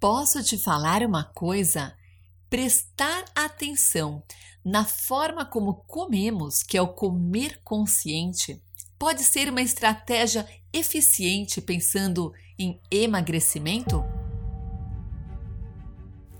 Posso te falar uma coisa? Prestar atenção na forma como comemos, que é o comer consciente, pode ser uma estratégia eficiente pensando em emagrecimento?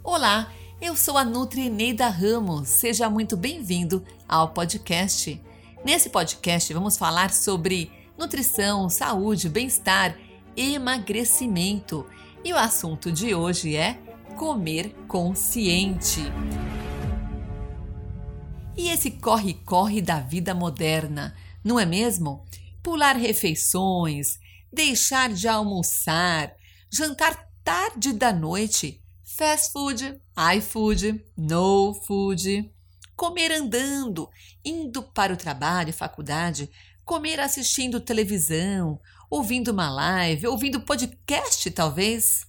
Olá, eu sou a Nutri Neida Ramos. Seja muito bem-vindo ao podcast. Nesse podcast vamos falar sobre nutrição, saúde, bem-estar, emagrecimento e o assunto de hoje é comer consciente. E esse corre-corre da vida moderna, não é mesmo? Pular refeições, deixar de almoçar, jantar tarde da noite, fast food, iFood, no food, comer andando, indo para o trabalho, faculdade, comer assistindo televisão ouvindo uma live, ouvindo podcast, talvez.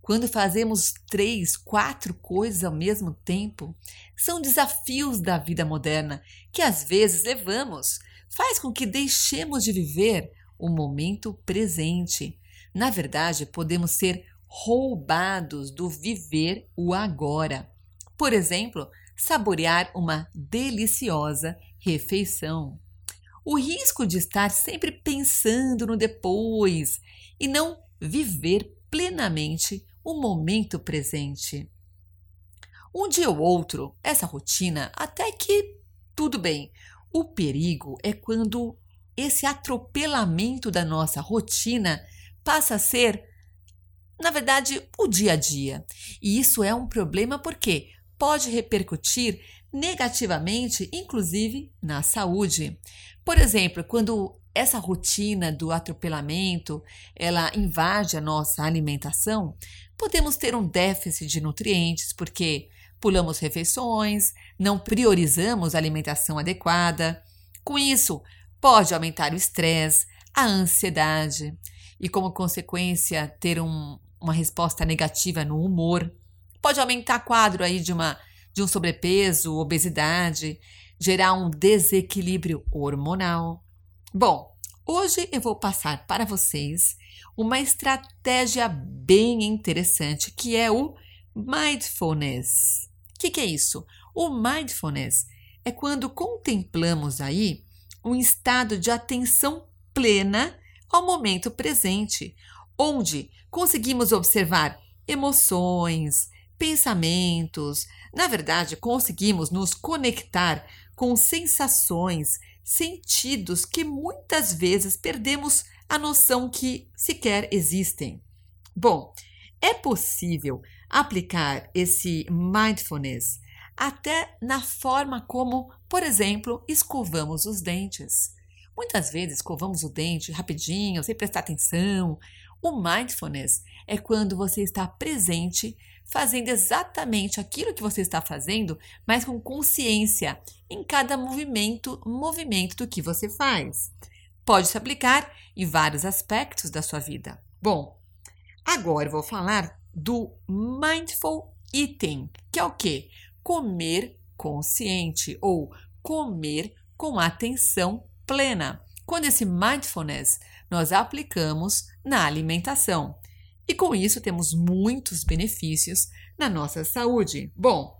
Quando fazemos três, quatro coisas ao mesmo tempo, são desafios da vida moderna que às vezes levamos, faz com que deixemos de viver o momento presente. Na verdade, podemos ser roubados do viver o agora. Por exemplo, saborear uma deliciosa refeição o risco de estar sempre pensando no depois e não viver plenamente o momento presente. Um dia ou outro, essa rotina até que tudo bem. O perigo é quando esse atropelamento da nossa rotina passa a ser, na verdade, o dia a dia. E isso é um problema porque pode repercutir negativamente, inclusive na saúde. Por exemplo, quando essa rotina do atropelamento ela invade a nossa alimentação, podemos ter um déficit de nutrientes porque pulamos refeições, não priorizamos a alimentação adequada. Com isso, pode aumentar o estresse, a ansiedade e, como consequência, ter um, uma resposta negativa no humor. Pode aumentar quadro aí de uma de um sobrepeso, obesidade, gerar um desequilíbrio hormonal. Bom, hoje eu vou passar para vocês uma estratégia bem interessante que é o mindfulness. O que, que é isso? O mindfulness é quando contemplamos aí um estado de atenção plena ao momento presente, onde conseguimos observar emoções, pensamentos. Na verdade, conseguimos nos conectar com sensações, sentidos que muitas vezes perdemos a noção que sequer existem. Bom, é possível aplicar esse mindfulness até na forma como, por exemplo, escovamos os dentes. Muitas vezes escovamos o dente rapidinho, sem prestar atenção. O mindfulness é quando você está presente fazendo exatamente aquilo que você está fazendo, mas com consciência em cada movimento, movimento do que você faz. Pode se aplicar em vários aspectos da sua vida. Bom, agora eu vou falar do mindful eating, que é o que? Comer consciente ou comer com atenção plena. Quando esse mindfulness nós aplicamos na alimentação. E com isso temos muitos benefícios na nossa saúde. Bom,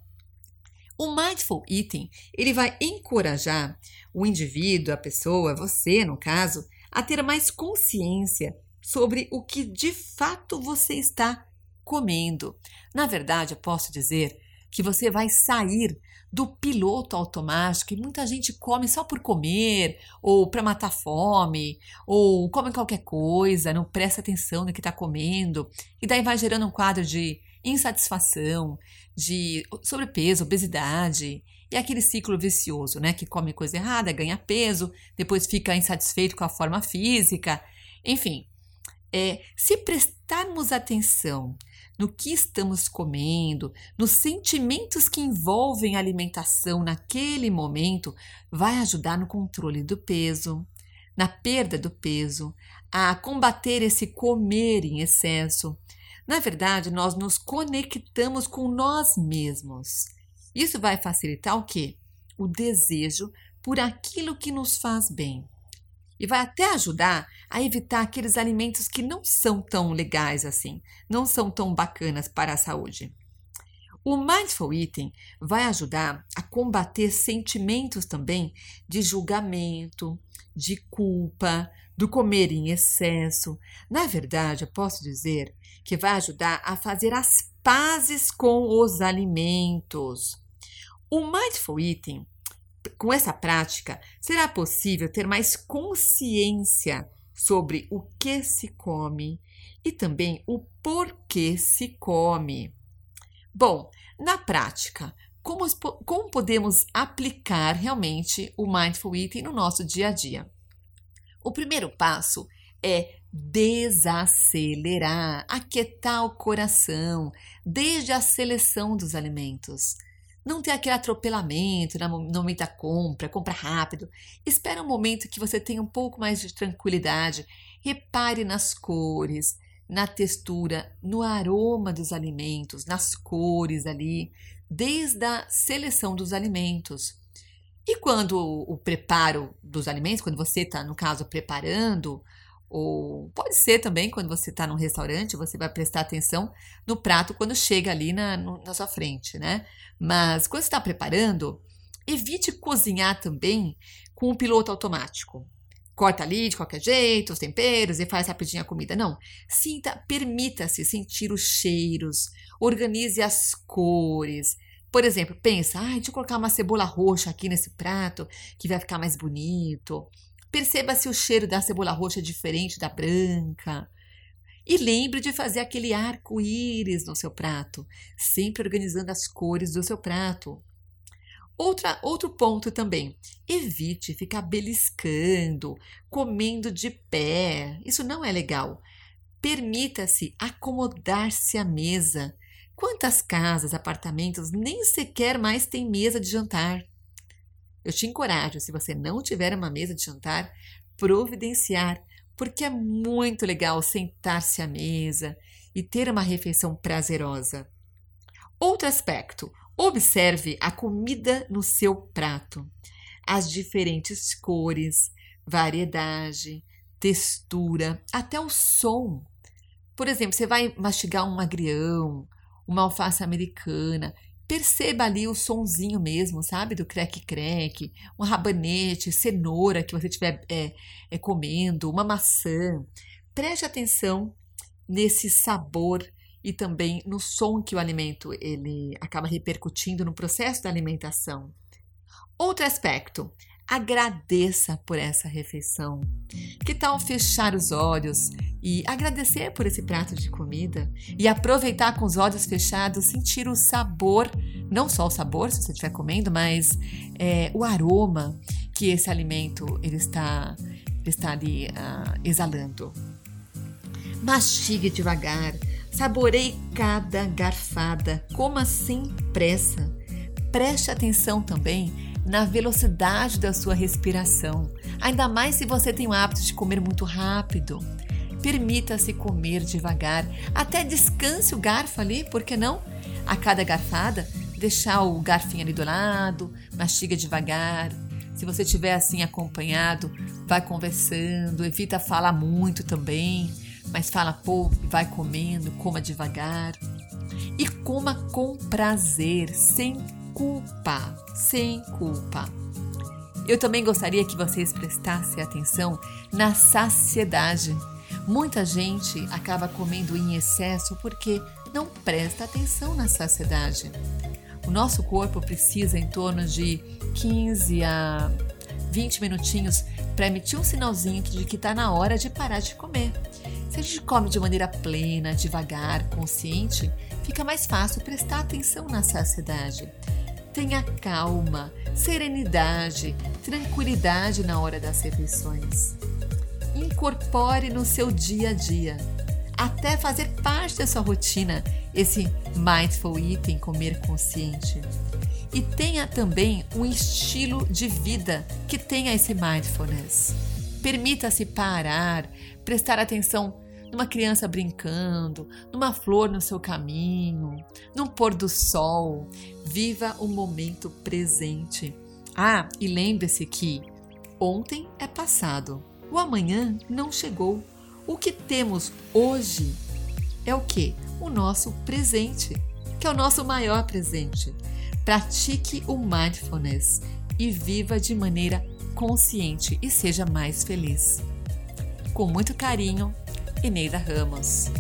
o mindful eating, ele vai encorajar o indivíduo, a pessoa, você no caso, a ter mais consciência sobre o que de fato você está comendo. Na verdade, eu posso dizer que você vai sair do piloto automático e muita gente come só por comer, ou para matar fome, ou come qualquer coisa, não presta atenção no que está comendo, e daí vai gerando um quadro de insatisfação, de sobrepeso, obesidade, e aquele ciclo vicioso, né? Que come coisa errada, ganha peso, depois fica insatisfeito com a forma física, enfim. É, se prestarmos atenção no que estamos comendo, nos sentimentos que envolvem a alimentação naquele momento, vai ajudar no controle do peso, na perda do peso, a combater esse comer em excesso. Na verdade, nós nos conectamos com nós mesmos. Isso vai facilitar o quê? O desejo por aquilo que nos faz bem. E vai até ajudar a evitar aqueles alimentos que não são tão legais assim, não são tão bacanas para a saúde. O Mindful Eating vai ajudar a combater sentimentos também de julgamento, de culpa, do comer em excesso. Na verdade, eu posso dizer que vai ajudar a fazer as pazes com os alimentos. O Mindful Eating, com essa prática, será possível ter mais consciência sobre o que se come e também o porquê se come. Bom, na prática, como, como podemos aplicar realmente o Mindful Eating no nosso dia a dia? O primeiro passo é desacelerar, aquietar o coração, desde a seleção dos alimentos. Não ter aquele atropelamento no momento da compra, compra rápido. Espera um momento que você tenha um pouco mais de tranquilidade. Repare nas cores, na textura, no aroma dos alimentos, nas cores ali, desde a seleção dos alimentos. E quando o preparo dos alimentos, quando você está, no caso, preparando, ou pode ser também quando você está num restaurante, você vai prestar atenção no prato quando chega ali na, na sua frente, né? Mas quando está preparando, evite cozinhar também com o piloto automático. Corta ali de qualquer jeito os temperos e faz rapidinho a comida. Não. Sinta, permita-se sentir os cheiros, organize as cores, por exemplo, pensa, ah, deixa eu colocar uma cebola roxa aqui nesse prato que vai ficar mais bonito. Perceba se o cheiro da cebola roxa é diferente da branca. E lembre de fazer aquele arco-íris no seu prato, sempre organizando as cores do seu prato. Outra, outro ponto também: evite ficar beliscando, comendo de pé. Isso não é legal. Permita-se acomodar-se à mesa Quantas casas, apartamentos nem sequer mais têm mesa de jantar? Eu te encorajo, se você não tiver uma mesa de jantar, providenciar, porque é muito legal sentar-se à mesa e ter uma refeição prazerosa. Outro aspecto: observe a comida no seu prato, as diferentes cores, variedade, textura, até o som. Por exemplo, você vai mastigar um agrião, uma alface americana. Perceba ali o sonzinho mesmo, sabe? Do creque-creque, um rabanete, cenoura que você estiver é, é, comendo, uma maçã. Preste atenção nesse sabor e também no som que o alimento ele acaba repercutindo no processo da alimentação. Outro aspecto, agradeça por essa refeição. Que tal fechar os olhos e agradecer por esse prato de comida e aproveitar com os olhos fechados, sentir o sabor, não só o sabor se você estiver comendo, mas é, o aroma que esse alimento ele está, está ali uh, exalando. Mastigue devagar, saboreie cada garfada, coma sem pressa. Preste atenção também na velocidade da sua respiração, ainda mais se você tem o hábito de comer muito rápido. Permita-se comer devagar, até descanse o garfo ali, por que não? A cada garfada, deixar o garfinho ali do lado, mastiga devagar. Se você estiver assim acompanhado, vai conversando, evita falar muito também, mas fala pouco vai comendo, coma devagar. E coma com prazer, sem culpa, sem culpa. Eu também gostaria que vocês prestassem atenção na saciedade. Muita gente acaba comendo em excesso porque não presta atenção na saciedade. O nosso corpo precisa em torno de 15 a 20 minutinhos para emitir um sinalzinho de que está na hora de parar de comer. Se a gente come de maneira plena, devagar, consciente, fica mais fácil prestar atenção na saciedade. Tenha calma, serenidade, tranquilidade na hora das refeições. Incorpore no seu dia a dia, até fazer parte da sua rotina, esse mindful eating, comer consciente. E tenha também um estilo de vida que tenha esse mindfulness. Permita-se parar, prestar atenção numa criança brincando, numa flor no seu caminho, num pôr do sol. Viva o momento presente. Ah, e lembre-se que ontem é passado, O amanhã não chegou. O que temos hoje é o que? O nosso presente, que é o nosso maior presente. Pratique o mindfulness e viva de maneira consciente e seja mais feliz. Com muito carinho, Eneida Ramos.